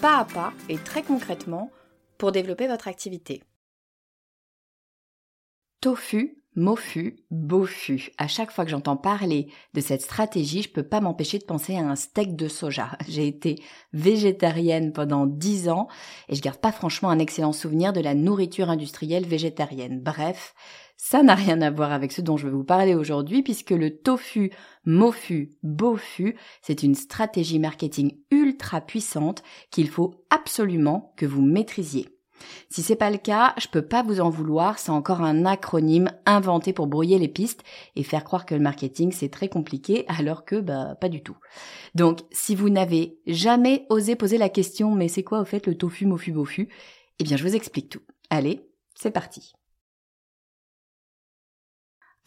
pas à pas et très concrètement pour développer votre activité. Tofu, mofu, bofu. À chaque fois que j'entends parler de cette stratégie, je peux pas m'empêcher de penser à un steak de soja. J'ai été végétarienne pendant dix ans et je garde pas franchement un excellent souvenir de la nourriture industrielle végétarienne. Bref, ça n'a rien à voir avec ce dont je vais vous parler aujourd'hui puisque le tofu, mofu, bofu, c'est une stratégie marketing ultra puissante qu'il faut absolument que vous maîtrisiez. Si c'est pas le cas, je peux pas vous en vouloir, c'est encore un acronyme inventé pour brouiller les pistes et faire croire que le marketing c'est très compliqué alors que bah pas du tout. Donc si vous n'avez jamais osé poser la question mais c'est quoi au fait le tofu mofu bofu Eh bien je vous explique tout. Allez, c'est parti.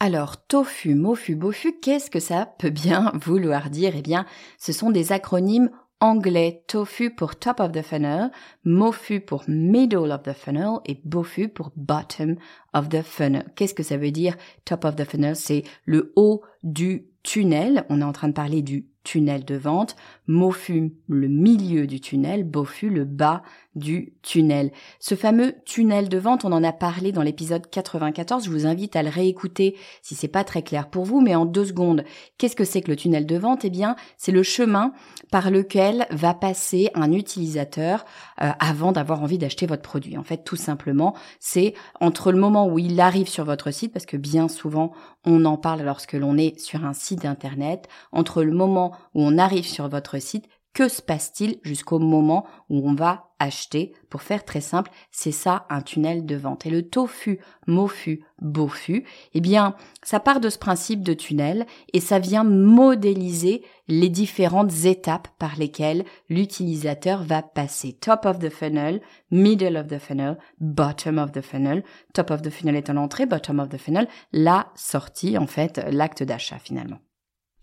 Alors, tofu, mofu, bofu, qu'est-ce que ça peut bien vouloir dire? Eh bien, ce sont des acronymes anglais. Tofu pour top of the funnel, mofu pour middle of the funnel et bofu pour bottom of the funnel. Qu'est-ce que ça veut dire top of the funnel? C'est le haut du tunnel. On est en train de parler du tunnel de vente, Mofu le milieu du tunnel, Bofu le bas du tunnel. Ce fameux tunnel de vente, on en a parlé dans l'épisode 94, je vous invite à le réécouter si c'est pas très clair pour vous, mais en deux secondes. Qu'est-ce que c'est que le tunnel de vente? Eh bien, c'est le chemin par lequel va passer un utilisateur euh, avant d'avoir envie d'acheter votre produit. En fait, tout simplement, c'est entre le moment où il arrive sur votre site, parce que bien souvent, on en parle lorsque l'on est sur un site internet, entre le moment où on arrive sur votre site, que se passe-t-il jusqu'au moment où on va acheter? Pour faire très simple, c'est ça un tunnel de vente. Et le tofu, mofu, bofu, eh bien, ça part de ce principe de tunnel et ça vient modéliser les différentes étapes par lesquelles l'utilisateur va passer. Top of the funnel, middle of the funnel, bottom of the funnel. Top of the funnel est l'entrée, bottom of the funnel, la sortie, en fait, l'acte d'achat finalement.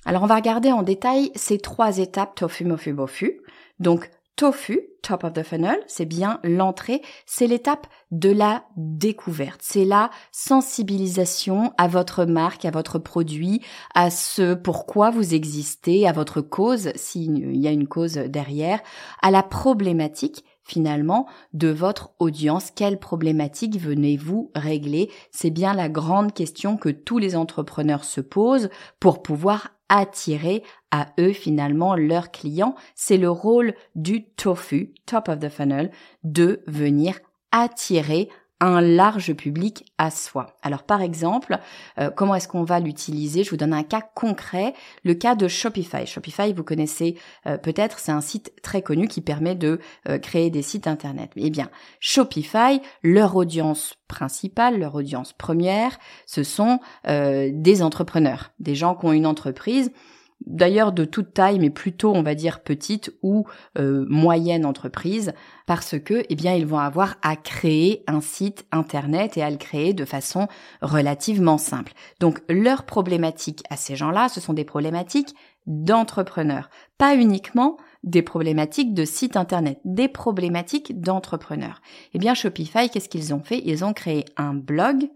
Alors on va regarder en détail ces trois étapes tofu, mofu, bofu. Donc tofu, top of the funnel, c'est bien l'entrée, c'est l'étape de la découverte, c'est la sensibilisation à votre marque, à votre produit, à ce pourquoi vous existez, à votre cause, s'il y a une cause derrière, à la problématique finalement de votre audience. Quelle problématique venez-vous régler? C'est bien la grande question que tous les entrepreneurs se posent pour pouvoir attirer à eux finalement leurs clients. C'est le rôle du tofu, top of the funnel, de venir attirer un large public à soi. Alors par exemple, euh, comment est-ce qu'on va l'utiliser? Je vous donne un cas concret, le cas de Shopify. Shopify, vous connaissez euh, peut-être, c'est un site très connu qui permet de euh, créer des sites internet. Eh bien, Shopify, leur audience principale, leur audience première, ce sont des entrepreneurs, des gens qui ont une entreprise d'ailleurs de toute taille, mais plutôt on va dire petite ou euh, moyenne entreprise, parce que eh bien ils vont avoir à créer un site internet et à le créer de façon relativement simple. Donc leurs problématiques à ces gens-là, ce sont des problématiques d'entrepreneurs, pas uniquement des problématiques de site internet, des problématiques d'entrepreneurs. Eh bien Shopify, qu'est-ce qu'ils ont fait? Ils ont créé un blog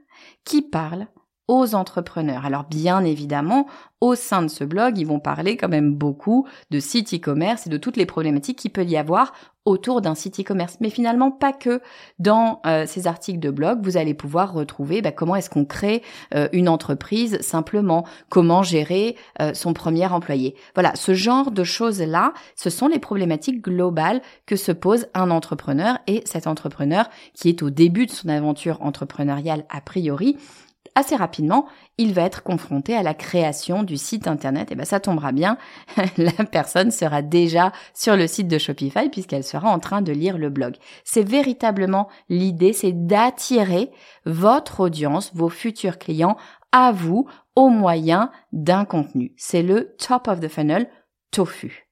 qui parle aux entrepreneurs. Alors bien évidemment, au sein de ce blog, ils vont parler quand même beaucoup de site e-commerce et de toutes les problématiques qu'il peut y avoir autour d'un site e-commerce. Mais finalement, pas que dans euh, ces articles de blog, vous allez pouvoir retrouver bah, comment est-ce qu'on crée euh, une entreprise simplement, comment gérer euh, son premier employé? Voilà, ce genre de choses-là, ce sont les problématiques globales que se pose un entrepreneur et cet entrepreneur qui est au début de son aventure entrepreneuriale a priori assez rapidement, il va être confronté à la création du site internet. Et ben ça tombera bien, la personne sera déjà sur le site de Shopify puisqu'elle sera en train de lire le blog. C'est véritablement l'idée, c'est d'attirer votre audience, vos futurs clients à vous au moyen d'un contenu. C'est le top of the funnel tofu.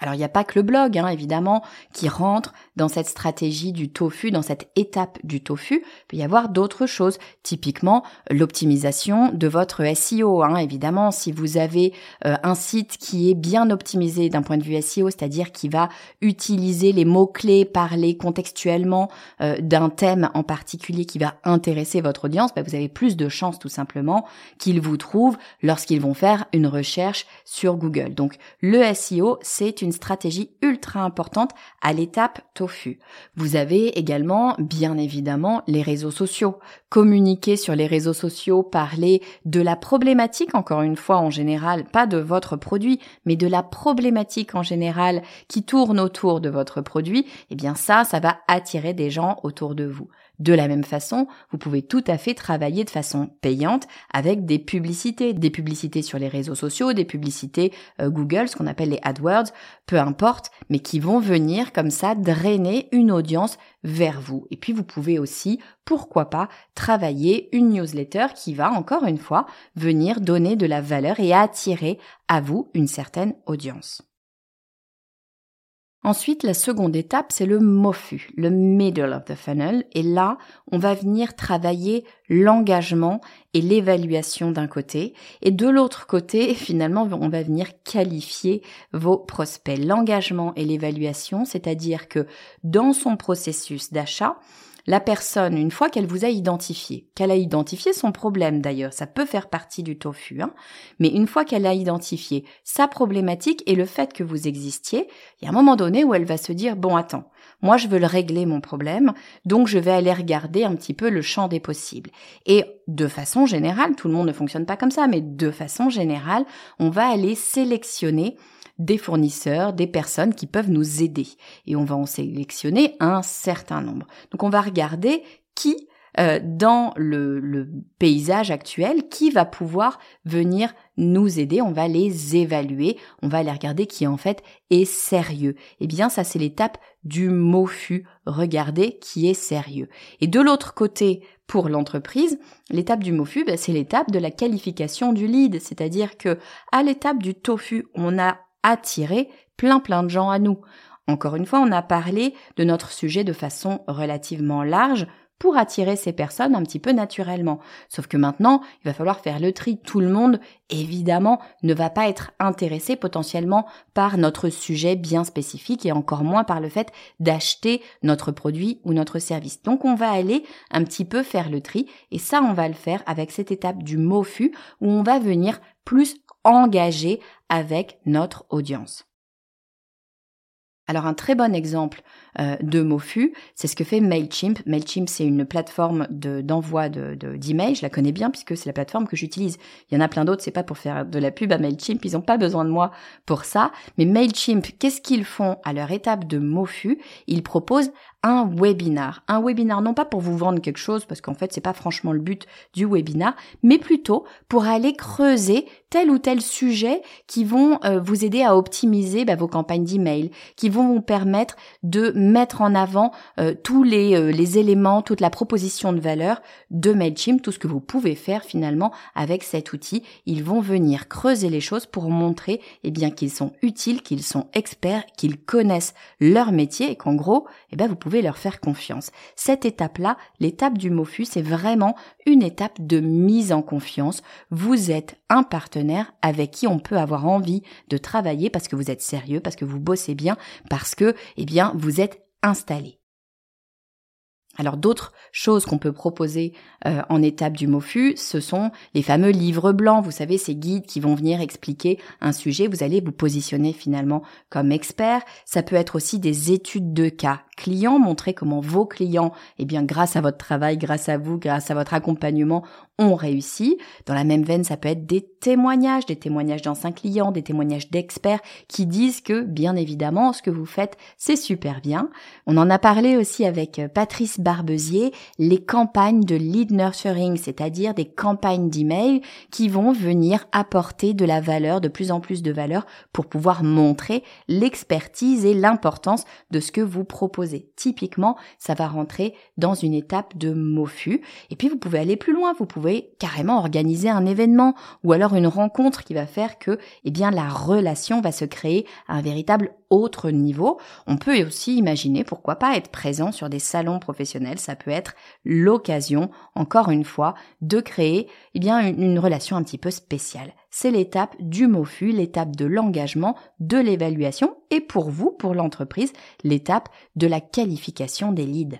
Alors il n'y a pas que le blog, hein, évidemment, qui rentre dans cette stratégie du tofu, dans cette étape du tofu. Il peut y avoir d'autres choses, typiquement l'optimisation de votre SEO. Hein, évidemment, si vous avez euh, un site qui est bien optimisé d'un point de vue SEO, c'est-à-dire qui va utiliser les mots-clés, parler contextuellement euh, d'un thème en particulier qui va intéresser votre audience, bah, vous avez plus de chances tout simplement qu'ils vous trouvent lorsqu'ils vont faire une recherche sur Google. Donc le SEO, c'est une stratégie ultra importante à l'étape tofu. Vous avez également, bien évidemment, les réseaux sociaux. Communiquer sur les réseaux sociaux, parler de la problématique, encore une fois, en général, pas de votre produit, mais de la problématique en général qui tourne autour de votre produit, eh bien ça, ça va attirer des gens autour de vous. De la même façon, vous pouvez tout à fait travailler de façon payante avec des publicités, des publicités sur les réseaux sociaux, des publicités euh, Google, ce qu'on appelle les AdWords, peu importe, mais qui vont venir comme ça drainer une audience vers vous. Et puis vous pouvez aussi, pourquoi pas, travailler une newsletter qui va encore une fois venir donner de la valeur et attirer à vous une certaine audience. Ensuite, la seconde étape, c'est le MOFU, le middle of the funnel. Et là, on va venir travailler l'engagement et l'évaluation d'un côté. Et de l'autre côté, finalement, on va venir qualifier vos prospects. L'engagement et l'évaluation, c'est-à-dire que dans son processus d'achat, la personne, une fois qu'elle vous a identifié, qu'elle a identifié son problème d'ailleurs, ça peut faire partie du tofu, hein, mais une fois qu'elle a identifié sa problématique et le fait que vous existiez, il y a un moment donné où elle va se dire, bon attends, moi je veux le régler mon problème, donc je vais aller regarder un petit peu le champ des possibles. Et de façon générale, tout le monde ne fonctionne pas comme ça, mais de façon générale, on va aller sélectionner des fournisseurs, des personnes qui peuvent nous aider. Et on va en sélectionner un certain nombre. Donc on va regarder qui euh, dans le, paysage actuel qui va pouvoir venir nous aider, on va les évaluer, on va aller regarder qui en fait est sérieux. Eh bien ça c'est l'étape du MOFU, regarder qui est sérieux. Et de l'autre côté, pour l'entreprise, l'étape du MOFU, ben, c'est l'étape de la qualification du lead, c'est-à-dire que à l'étape du TOFU, on a attirer plein plein de gens à nous. Encore une fois, on a parlé de notre sujet de façon relativement large pour attirer ces personnes un petit peu naturellement. Sauf que maintenant, il va falloir faire le tri. Tout le monde, évidemment, ne va pas être intéressé potentiellement par notre sujet bien spécifique et encore moins par le fait d'acheter notre produit ou notre service. Donc on va aller un petit peu faire le tri et ça, on va le faire avec cette étape du MOFU où on va venir plus engagé avec notre audience. Alors un très bon exemple euh, de MoFu, c'est ce que fait Mailchimp. Mailchimp, c'est une plateforme d'envoi de, d'emails. je la connais bien puisque c'est la plateforme que j'utilise. Il y en a plein d'autres, c'est pas pour faire de la pub à Mailchimp, ils n'ont pas besoin de moi pour ça. Mais Mailchimp, qu'est-ce qu'ils font à leur étape de MoFu? Ils proposent un webinar. Un webinar non pas pour vous vendre quelque chose, parce qu'en fait c'est pas franchement le but du webinar, mais plutôt pour aller creuser tel ou tel sujet qui vont euh, vous aider à optimiser bah, vos campagnes d'email, qui vont vous permettre de mettre en avant euh, tous les, euh, les éléments, toute la proposition de valeur de Mailchimp, tout ce que vous pouvez faire finalement avec cet outil. Ils vont venir creuser les choses pour montrer eh bien qu'ils sont utiles, qu'ils sont experts, qu'ils connaissent leur métier et qu'en gros, eh bien vous pouvez leur faire confiance. Cette étape-là, l'étape du MOFU, c'est vraiment une étape de mise en confiance. Vous êtes un partenaire avec qui on peut avoir envie de travailler parce que vous êtes sérieux, parce que vous bossez bien, parce que, eh bien, vous êtes installé. Alors d'autres choses qu'on peut proposer euh, en étape du MOFU, ce sont les fameux livres blancs, vous savez, ces guides qui vont venir expliquer un sujet, vous allez vous positionner finalement comme expert. Ça peut être aussi des études de cas clients, montrer comment vos clients, eh bien grâce à votre travail, grâce à vous, grâce à votre accompagnement, ont réussi. Dans la même veine, ça peut être des témoignages, des témoignages d'anciens clients, des témoignages d'experts qui disent que, bien évidemment, ce que vous faites, c'est super bien. On en a parlé aussi avec Patrice Barbezier, les campagnes de lead nurturing, c'est-à-dire des campagnes d'email qui vont venir apporter de la valeur, de plus en plus de valeur pour pouvoir montrer l'expertise et l'importance de ce que vous proposez. Typiquement, ça va rentrer dans une étape de MOFU. Et puis, vous pouvez aller plus loin. Carrément organiser un événement ou alors une rencontre qui va faire que, eh bien, la relation va se créer à un véritable autre niveau. On peut aussi imaginer, pourquoi pas, être présent sur des salons professionnels. Ça peut être l'occasion, encore une fois, de créer, eh bien, une, une relation un petit peu spéciale. C'est l'étape du MOFU, l'étape de l'engagement, de l'évaluation et pour vous, pour l'entreprise, l'étape de la qualification des leads.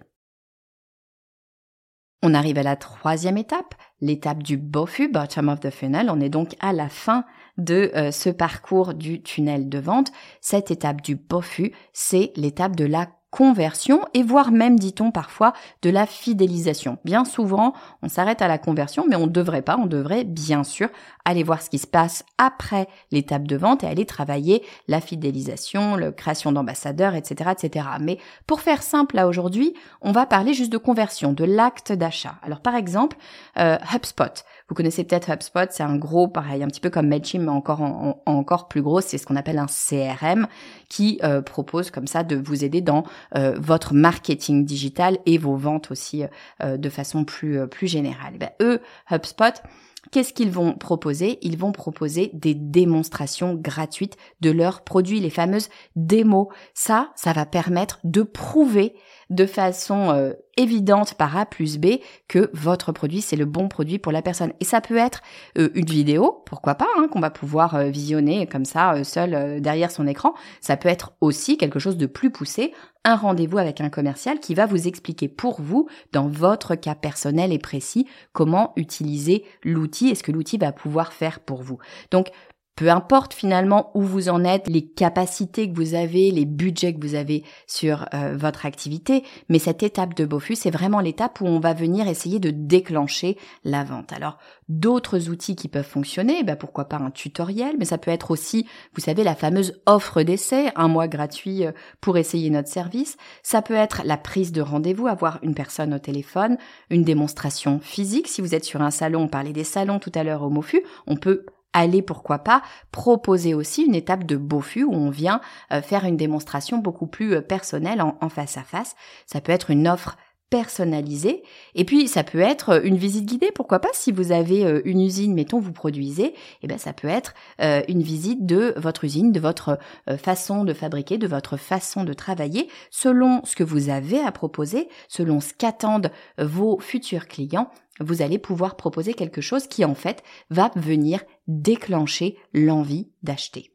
On arrive à la troisième étape, l'étape du BOFU, Bottom of the Funnel. On est donc à la fin de euh, ce parcours du tunnel de vente. Cette étape du BOFU, c'est l'étape de la conversion et voire même, dit-on parfois, de la fidélisation. Bien souvent, on s'arrête à la conversion, mais on ne devrait pas, on devrait bien sûr aller voir ce qui se passe après l'étape de vente et aller travailler la fidélisation, la création d'ambassadeurs, etc., etc. Mais pour faire simple, là aujourd'hui, on va parler juste de conversion, de l'acte d'achat. Alors par exemple, euh, HubSpot. Vous connaissez peut-être HubSpot, c'est un gros, pareil, un petit peu comme Mailchimp, mais encore encore plus gros. C'est ce qu'on appelle un CRM qui euh, propose comme ça de vous aider dans euh, votre marketing digital et vos ventes aussi de façon plus plus générale. Eh ben, eux, HubSpot, Qu'est-ce qu'ils vont proposer? Ils vont proposer des démonstrations gratuites de leurs produits, les fameuses démos. Ça, ça va permettre de prouver de façon euh, évidente par A plus B que votre produit c'est le bon produit pour la personne. Et ça peut être euh, une vidéo, pourquoi pas, hein, qu'on va pouvoir euh, visionner comme ça seul derrière son écran. Ça peut être aussi quelque chose de plus poussé, un rendez-vous avec un commercial qui va vous expliquer pour vous, dans votre cas personnel et précis, comment utiliser l'outil et ce que l'outil va pouvoir faire pour vous. Donc peu importe finalement où vous en êtes, les capacités que vous avez, les budgets que vous avez sur euh, votre activité, mais cette étape de BOFU, c'est vraiment l'étape où on va venir essayer de déclencher la vente. Alors, d'autres outils qui peuvent fonctionner, bah pourquoi pas un tutoriel, mais ça peut être aussi, vous savez, la fameuse offre d'essai, un mois gratuit euh, pour essayer notre service. Ça peut être la prise de rendez-vous, avoir une personne au téléphone, une démonstration physique. Si vous êtes sur un salon, on parlait des salons tout à l'heure au MOFU, on peut aller, pourquoi pas, proposer aussi une étape de BOFU où on vient euh, faire une démonstration beaucoup plus euh, personnelle en, face à face. Ça peut être une offre personnalisée. Et puis, ça peut être euh, une visite guidée. Pourquoi pas si vous avez une usine, mettons, vous produisez, eh ben, ça peut être une visite de votre usine, de votre façon de fabriquer, de votre façon de travailler, selon ce que vous avez à proposer, selon ce qu'attendent vos futurs clients vous allez pouvoir proposer quelque chose qui en fait va venir déclencher l'envie d'acheter.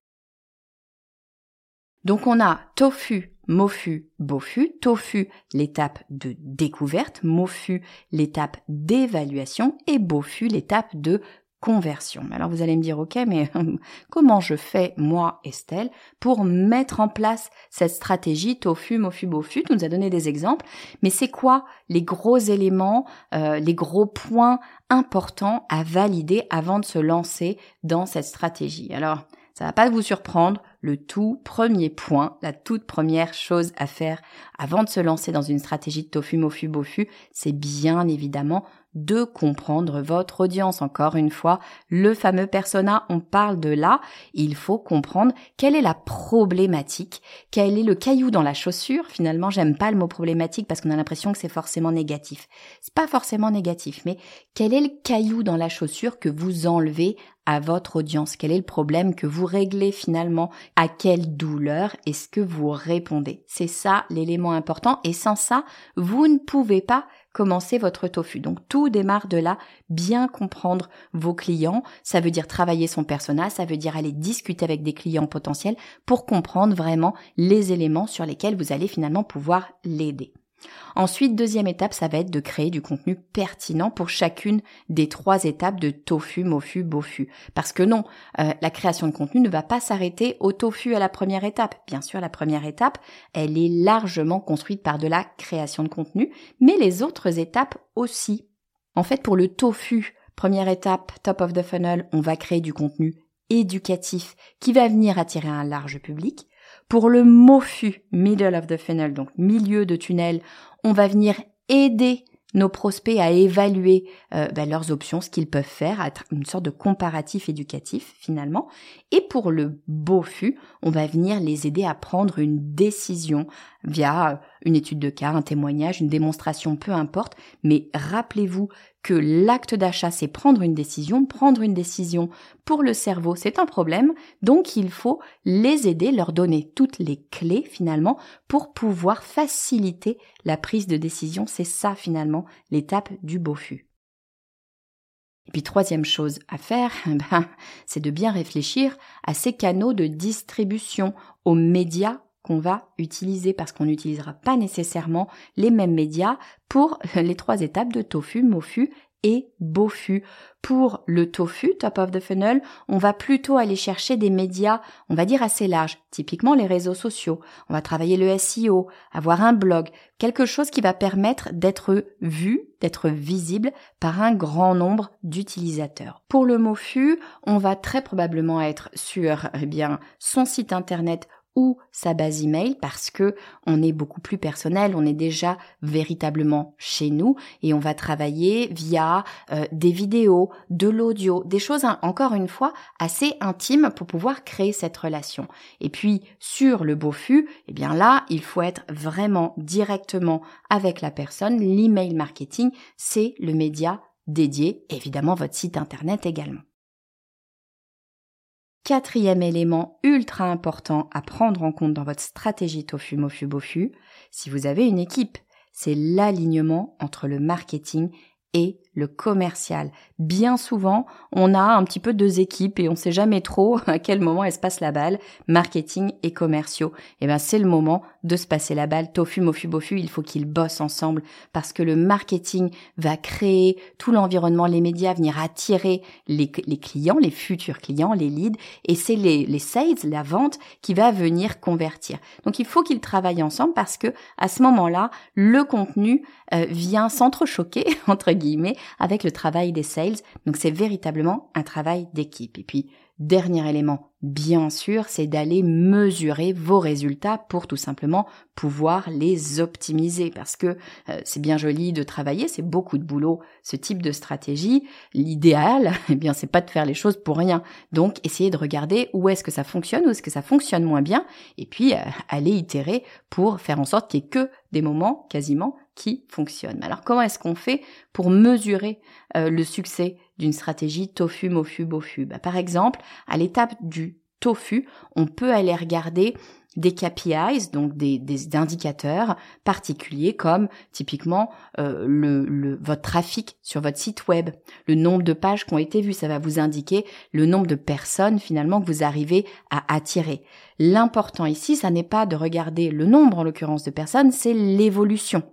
Donc on a tofu, mofu, bofu, tofu l'étape de découverte, mofu l'étape d'évaluation. Et bofu l'étape de conversion. Alors vous allez me dire, ok, mais comment je fais, moi, Estelle, pour mettre en place cette stratégie tofu, mofu, bofu? Tu nous as donné des exemples, mais c'est quoi les gros éléments, euh, les gros points importants à valider avant de se lancer dans cette stratégie? Alors, ça va pas vous surprendre, le tout premier point, la toute première chose à faire avant de se lancer dans une stratégie de tofu, mofu, bofu, c'est bien évidemment de comprendre votre audience. Encore une fois, le fameux persona, on parle de là, il faut comprendre quelle est la problématique, quel est le caillou dans la chaussure. Finalement, j'aime pas le mot problématique parce qu'on a l'impression que c'est forcément négatif. C'est pas forcément négatif, mais quel est le caillou dans la chaussure que vous enlevez à votre audience. Quel est le problème que vous réglez finalement? À quelle douleur est-ce que vous répondez? C'est ça l'élément important et sans ça, vous ne pouvez pas commencer votre tofu. Donc tout démarre de là, bien comprendre vos clients, ça veut dire travailler son persona, ça veut dire aller discuter avec des clients potentiels pour comprendre vraiment les éléments sur lesquels vous allez finalement pouvoir l'aider. Ensuite, deuxième étape, ça va être de créer du contenu pertinent pour chacune des trois étapes de tofu, mofu, bofu. Parce que non, euh, la création de contenu ne va pas s'arrêter au tofu à la première étape. Bien sûr, la première étape, elle est largement construite par de la création de contenu, mais les autres étapes aussi. En fait, pour le tofu, première étape, top of the funnel, on va créer du contenu éducatif qui va venir attirer un large public. Pour le MOFU, middle of the funnel, donc milieu de tunnel, on va venir aider nos prospects à évaluer euh, ben, leurs options, ce qu'ils peuvent faire, à être une sorte de comparatif éducatif finalement. Et pour le BOFU, on va venir les aider à prendre une décision via une étude de cas, un témoignage, une démonstration, peu importe. Mais rappelez-vous que l'acte d'achat, c'est prendre une décision. Prendre une décision pour le cerveau, c'est un problème. Donc, il faut les aider, leur donner toutes les clés finalement pour pouvoir faciliter la prise de décision. C'est ça finalement l'étape du BOFU. Et puis troisième chose à faire, ben, c'est de bien réfléchir à ces canaux de distribution, aux médias qu'on va utiliser parce qu'on n'utilisera pas nécessairement les mêmes médias pour les trois étapes de tofu, mofu et bofu. Pour le tofu, top of the funnel, on va plutôt aller chercher des médias, on va dire assez larges, typiquement les réseaux sociaux. On va travailler le SEO, avoir un blog, quelque chose qui va permettre d'être vu, d'être visible par un grand nombre d'utilisateurs. Pour le mofu, on va très probablement être sur eh bien son site internet ou sa base email parce que on est beaucoup plus personnel, on est déjà véritablement chez nous et on va travailler via euh, des vidéos, de l'audio, des choses hein, encore une fois assez intimes pour pouvoir créer cette relation. Et puis sur le fût, eh bien là, il faut être vraiment directement avec la personne. L'email marketing, c'est le média dédié, évidemment votre site internet également. Quatrième élément ultra important à prendre en compte dans votre stratégie tofu mofu bofu, si vous avez une équipe, c'est l'alignement entre le marketing et le commercial. Bien souvent, on a un petit peu deux équipes et on sait jamais trop à quel moment elle se passe la balle, marketing et commerciaux. Et eh ben, c'est le moment de se passer la balle. Tofu, mofu, bofu, il faut qu'ils bossent ensemble parce que le marketing va créer tout l'environnement, les médias, venir attirer les, clients, les futurs clients, les leads et c'est les, les sales, la vente qui va venir convertir. Donc, il faut qu'ils travaillent ensemble parce que à ce moment-là, le contenu euh, vient s'entrechoquer, entre guillemets, avec le travail des sales. Donc c'est véritablement un travail d'équipe. Et puis, dernier élément, bien sûr, c'est d'aller mesurer vos résultats pour tout simplement pouvoir les optimiser. Parce que euh, c'est bien joli de travailler, c'est beaucoup de boulot, ce type de stratégie. L'idéal, eh bien, c'est pas de faire les choses pour rien. Donc, essayez de regarder où est-ce que ça fonctionne, où est-ce que ça fonctionne moins bien, et puis euh, aller itérer pour faire en sorte qu'il n'y ait que des moments quasiment fonctionne. Alors comment est-ce qu'on fait pour mesurer euh, le succès d'une stratégie tofu, mofu, bofu? Bah, Par exemple, à l'étape du tofu, on peut aller regarder des KPIs, donc des, indicateurs particuliers comme typiquement euh, le, votre trafic sur votre site web, le nombre de pages qui ont été vues, ça va vous indiquer le nombre de personnes finalement que vous arrivez à attirer. L'important ici, ça n'est pas de regarder le nombre en l'occurrence de personnes, c'est l'évolution.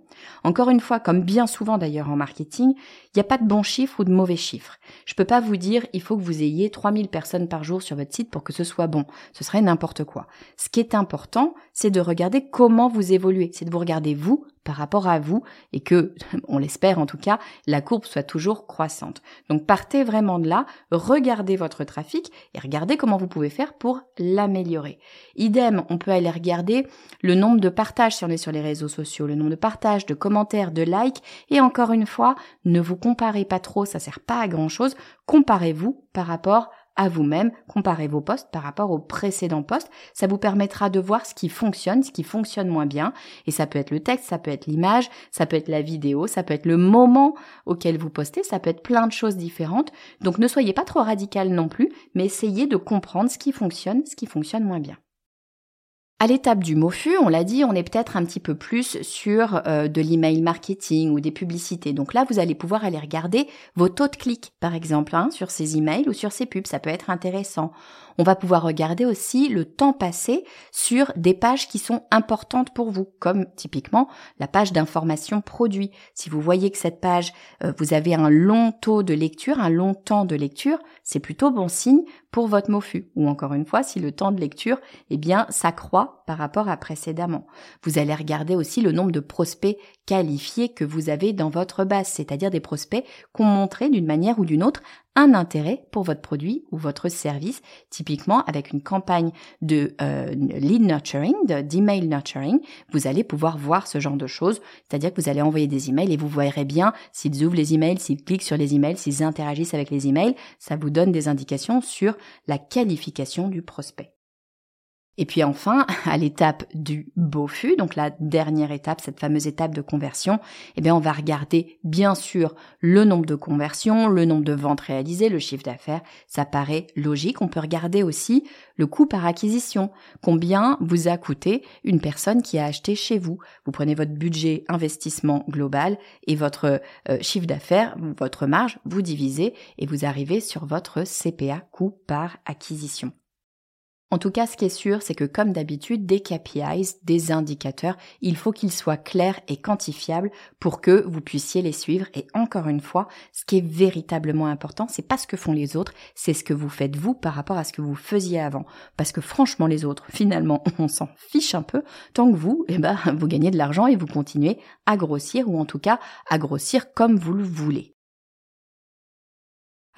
Encore une fois, comme bien souvent d'ailleurs en marketing, il n'y a pas de bons chiffres ou de mauvais chiffres. Je peux pas vous dire il faut que vous ayez 3000 personnes par jour sur votre site pour que ce soit bon. Ce serait n'importe quoi. Ce qui est important, c'est de regarder comment vous évoluez. C'est de vous regarder vous par rapport à vous et que, on l'espère en tout cas, la courbe soit toujours croissante. Donc partez vraiment de là, regardez votre trafic et regardez comment vous pouvez faire pour l'améliorer. Idem, on peut aller regarder le nombre de partages si on est sur les réseaux sociaux, le nombre de partages, de commentaires, de likes et encore une fois, ne vous comparez pas trop, ça sert pas à grand chose. Comparez-vous par rapport à vous-même, comparez vos postes par rapport aux précédents postes. Ça vous permettra de voir ce qui fonctionne, ce qui fonctionne moins bien. Et ça peut être le texte, ça peut être l'image, ça peut être la vidéo, ça peut être le moment auquel vous postez, ça peut être plein de choses différentes. Donc ne soyez pas trop radical non plus, mais essayez de comprendre ce qui fonctionne, ce qui fonctionne moins bien. À l'étape du MOFU, on l'a dit, on est peut-être un petit peu plus sur euh, de l'email marketing ou des publicités. Donc là, vous allez pouvoir aller regarder vos taux de clic, par exemple, hein, sur ces emails ou sur ces pubs. Ça peut être intéressant. On va pouvoir regarder aussi le temps passé sur des pages qui sont importantes pour vous, comme typiquement la page d'information produit. Si vous voyez que cette page, euh, vous avez un long taux de lecture, un long temps de lecture, c'est plutôt bon signe pour votre MOFU. Ou encore une fois, si le temps de lecture, eh bien, s'accroît par rapport à précédemment. Vous allez regarder aussi le nombre de prospects qualifiés que vous avez dans votre base, c'est-à-dire des prospects qui ont montré d'une manière ou d'une autre un intérêt pour votre produit ou votre service, typiquement avec une campagne de euh, lead nurturing, d'email nurturing, vous allez pouvoir voir ce genre de choses, c'est-à-dire que vous allez envoyer des emails et vous verrez bien s'ils ouvrent les emails, s'ils cliquent sur les emails, s'ils interagissent avec les emails, ça vous donne des indications sur la qualification du prospect. Et puis enfin, à l'étape du BOFU, donc la dernière étape, cette fameuse étape de conversion, eh bien, on va regarder, bien sûr, le nombre de conversions, le nombre de ventes réalisées, le chiffre d'affaires. Ça paraît logique. On peut regarder aussi le coût par acquisition. Combien vous a coûté une personne qui a acheté chez vous? Vous prenez votre budget investissement global et votre euh, chiffre d'affaires, votre marge, vous divisez et vous arrivez sur votre CPA, coût par acquisition. En tout cas, ce qui est sûr, c'est que comme d'habitude, des KPIs, des indicateurs, il faut qu'ils soient clairs et quantifiables pour que vous puissiez les suivre. Et encore une fois, ce qui est véritablement important, c'est pas ce que font les autres, c'est ce que vous faites vous par rapport à ce que vous faisiez avant. Parce que franchement, les autres, finalement, on s'en fiche un peu, tant que vous, eh ben, vous gagnez de l'argent et vous continuez à grossir, ou en tout cas, à grossir comme vous le voulez.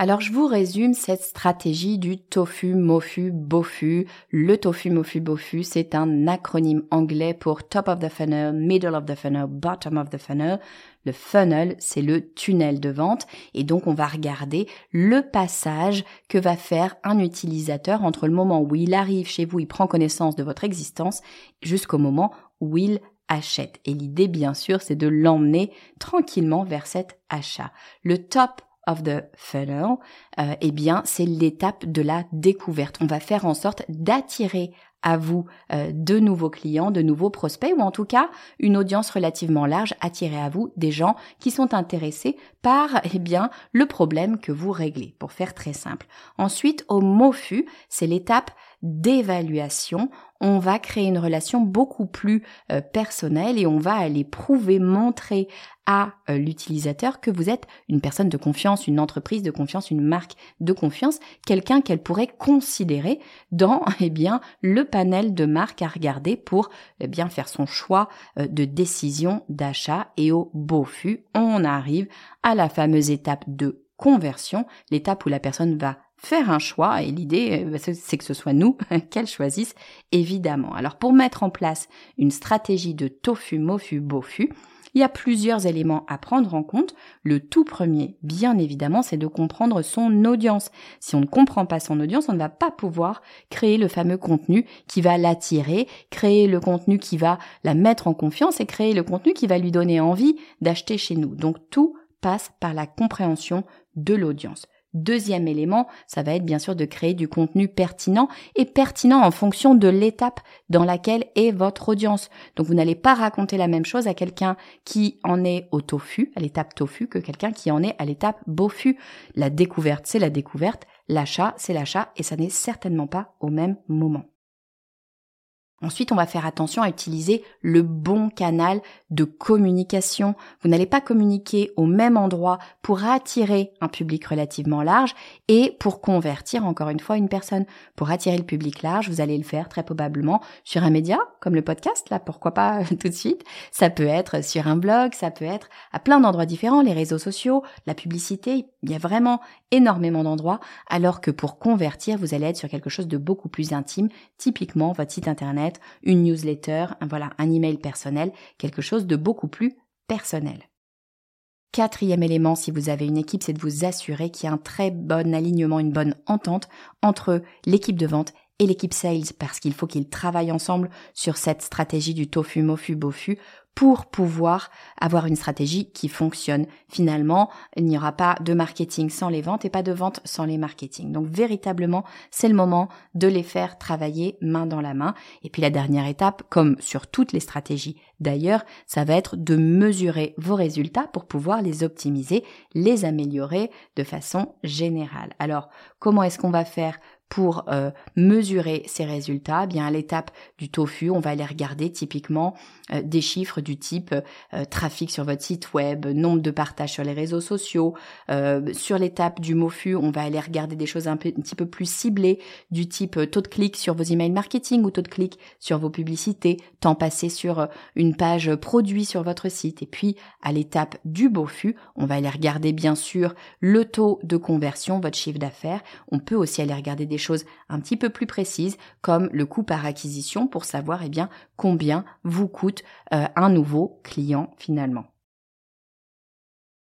Alors je vous résume cette stratégie du tofu, mofu, bofu. Le tofu, mofu, bofu, c'est un acronyme anglais pour top of the funnel, middle of the funnel, bottom of the funnel. Le funnel, c'est le tunnel de vente et donc on va regarder le passage que va faire un utilisateur entre le moment où il arrive chez vous, il prend connaissance de votre existence jusqu'au moment où il achète. Et l'idée, bien sûr, c'est de l'emmener tranquillement vers cet achat. Le top of the funnel, euh, eh bien, c'est l'étape de la découverte. On va faire en sorte d'attirer à vous euh, de nouveaux clients, de nouveaux prospects, ou en tout cas une audience relativement large, attirer à vous des gens qui sont intéressés par eh bien le problème que vous réglez, pour faire très simple. Ensuite, au MOFU, c'est l'étape d'évaluation, on va créer une relation beaucoup plus euh, personnelle et on va aller prouver, montrer à euh, l'utilisateur que vous êtes une personne de confiance, une entreprise de confiance, une marque de confiance, quelqu'un qu'elle pourrait considérer dans eh bien le panel de marques à regarder pour eh bien faire son choix euh, de décision d'achat. Et au beau fut, on arrive à la fameuse étape de conversion, l'étape où la personne va faire un choix et l'idée euh, c'est que ce soit nous qu'elle choisisse évidemment. Alors pour mettre en place une stratégie de tofu, mofu, bofu, il y a plusieurs éléments à prendre en compte. Le tout premier, bien évidemment, c'est de comprendre son audience. Si on ne comprend pas son audience, on ne va pas pouvoir créer le fameux contenu qui va l'attirer, créer le contenu qui va la mettre en confiance et créer le contenu qui va lui donner envie d'acheter chez nous. Donc tout passe par la compréhension de l'audience. Deuxième élément, ça va être bien sûr de créer du contenu pertinent et pertinent en fonction de l'étape dans laquelle est votre audience. Donc vous n'allez pas raconter la même chose à quelqu'un qui en est au tofu, à l'étape tofu, que quelqu'un qui en est à l'étape bofu. La découverte, c'est la découverte, l'achat, c'est l'achat et ça n'est certainement pas au même moment. Ensuite, on va faire attention à utiliser le bon canal de communication. Vous n'allez pas communiquer au même endroit pour attirer un public relativement large et pour convertir encore une fois une personne. Pour attirer le public large, vous allez le faire très probablement sur un média comme le podcast, là pourquoi pas tout de suite. Ça peut être sur un blog, ça peut être à plein d'endroits différents, les réseaux sociaux, la publicité, il y a vraiment énormément d'endroits, alors que pour convertir, vous allez être sur quelque chose de beaucoup plus intime, typiquement votre site internet, une newsletter, un, voilà, un email personnel, quelque chose de beaucoup plus personnel. Quatrième élément, si vous avez une équipe, c'est de vous assurer qu'il y a un très bon alignement, une bonne entente entre l'équipe de vente et l'équipe sales, parce qu'il faut qu'ils travaillent ensemble sur cette stratégie du tofu, mofu, bofu pour pouvoir avoir une stratégie qui fonctionne. Finalement, il n'y aura pas de marketing sans les ventes et pas de ventes sans les marketing. Donc véritablement, c'est le moment de les faire travailler main dans la main. Et puis la dernière étape, comme sur toutes les stratégies d'ailleurs, ça va être de mesurer vos résultats pour pouvoir les optimiser, les améliorer de façon générale. Alors, comment est-ce qu'on va faire pour euh, mesurer ces résultats, eh bien à l'étape du tofu, on va aller regarder typiquement euh, des chiffres du type euh, trafic sur votre site web, nombre de partages sur les réseaux sociaux. sur l'étape du MOFU, on va aller regarder des choses un, peu, un petit peu plus ciblées du type taux de clic sur vos emails marketing ou taux de clic sur vos publicités, temps passé sur une page produit sur votre site. Et puis à l'étape du BOFU, on va aller regarder bien sûr le taux de conversion, votre chiffre d'affaires. On peut aussi aller regarder des choses un petit peu plus précises comme le coût par acquisition pour savoir eh bien combien vous coûte euh, un nouveau client finalement.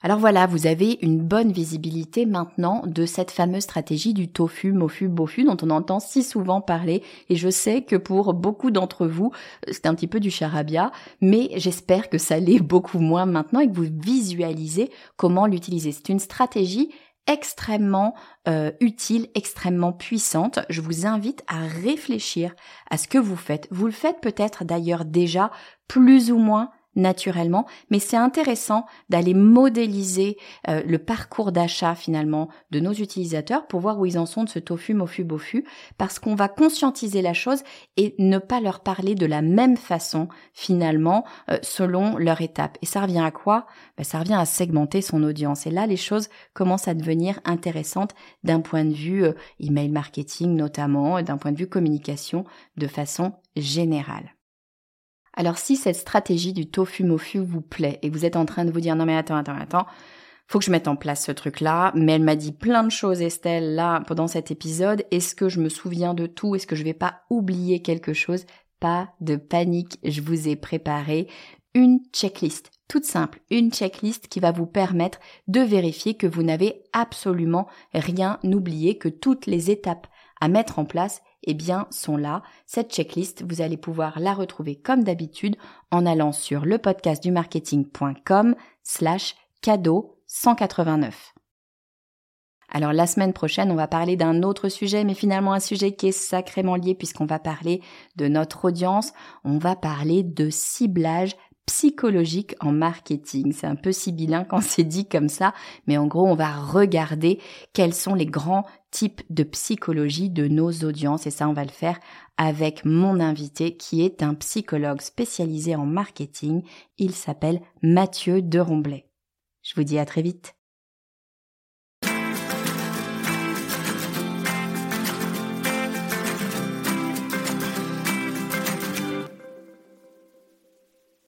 Alors voilà, vous avez une bonne visibilité maintenant de cette fameuse stratégie du tofu, mofu, bofu dont on entend si souvent parler et je sais que pour beaucoup d'entre vous, c'est un petit peu du charabia, mais j'espère que ça l'est beaucoup moins maintenant et que vous visualisez comment l'utiliser. C'est une stratégie extrêmement euh, utile, extrêmement puissante. Je vous invite à réfléchir à ce que vous faites. Vous le faites peut-être d'ailleurs déjà plus ou moins naturellement, mais c'est intéressant d'aller modéliser euh, le parcours d'achat finalement de nos utilisateurs pour voir où ils en sont de ce tofu, mofu, bofu, parce qu'on va conscientiser la chose et ne pas leur parler de la même façon finalement euh, selon leur étape. Et ça revient à quoi? Ben, Ça revient à segmenter son audience. Et là, les choses commencent à devenir intéressantes d'un point de vue euh, email marketing notamment, d'un point de vue communication de façon générale. Alors si cette stratégie du tofu mofu vous plaît et vous êtes en train de vous dire non mais attends, attends, attends, faut que je mette en place ce truc-là, mais elle m'a dit plein de choses Estelle là pendant cet épisode, est-ce que je me souviens de tout, est-ce que je vais pas oublier quelque chose? Pas de panique, je vous ai préparé une checklist. Toute simple, une checklist qui va vous permettre de vérifier que vous n'avez absolument rien oublié, que toutes les étapes à mettre en place eh bien, sont là. Cette checklist, vous allez pouvoir la retrouver comme d'habitude en allant sur le podcast du marketing.com slash cadeau 189. Alors la semaine prochaine, on va parler d'un autre sujet, mais finalement un sujet qui est sacrément lié puisqu'on va parler de notre audience, on va parler de ciblage psychologique en marketing. C'est un peu sibyllin quand c'est dit comme ça, mais en gros, on va regarder quels sont les grands types de psychologie de nos audiences et ça, on va le faire avec mon invité qui est un psychologue spécialisé en marketing. Il s'appelle Mathieu de Je vous dis à très vite.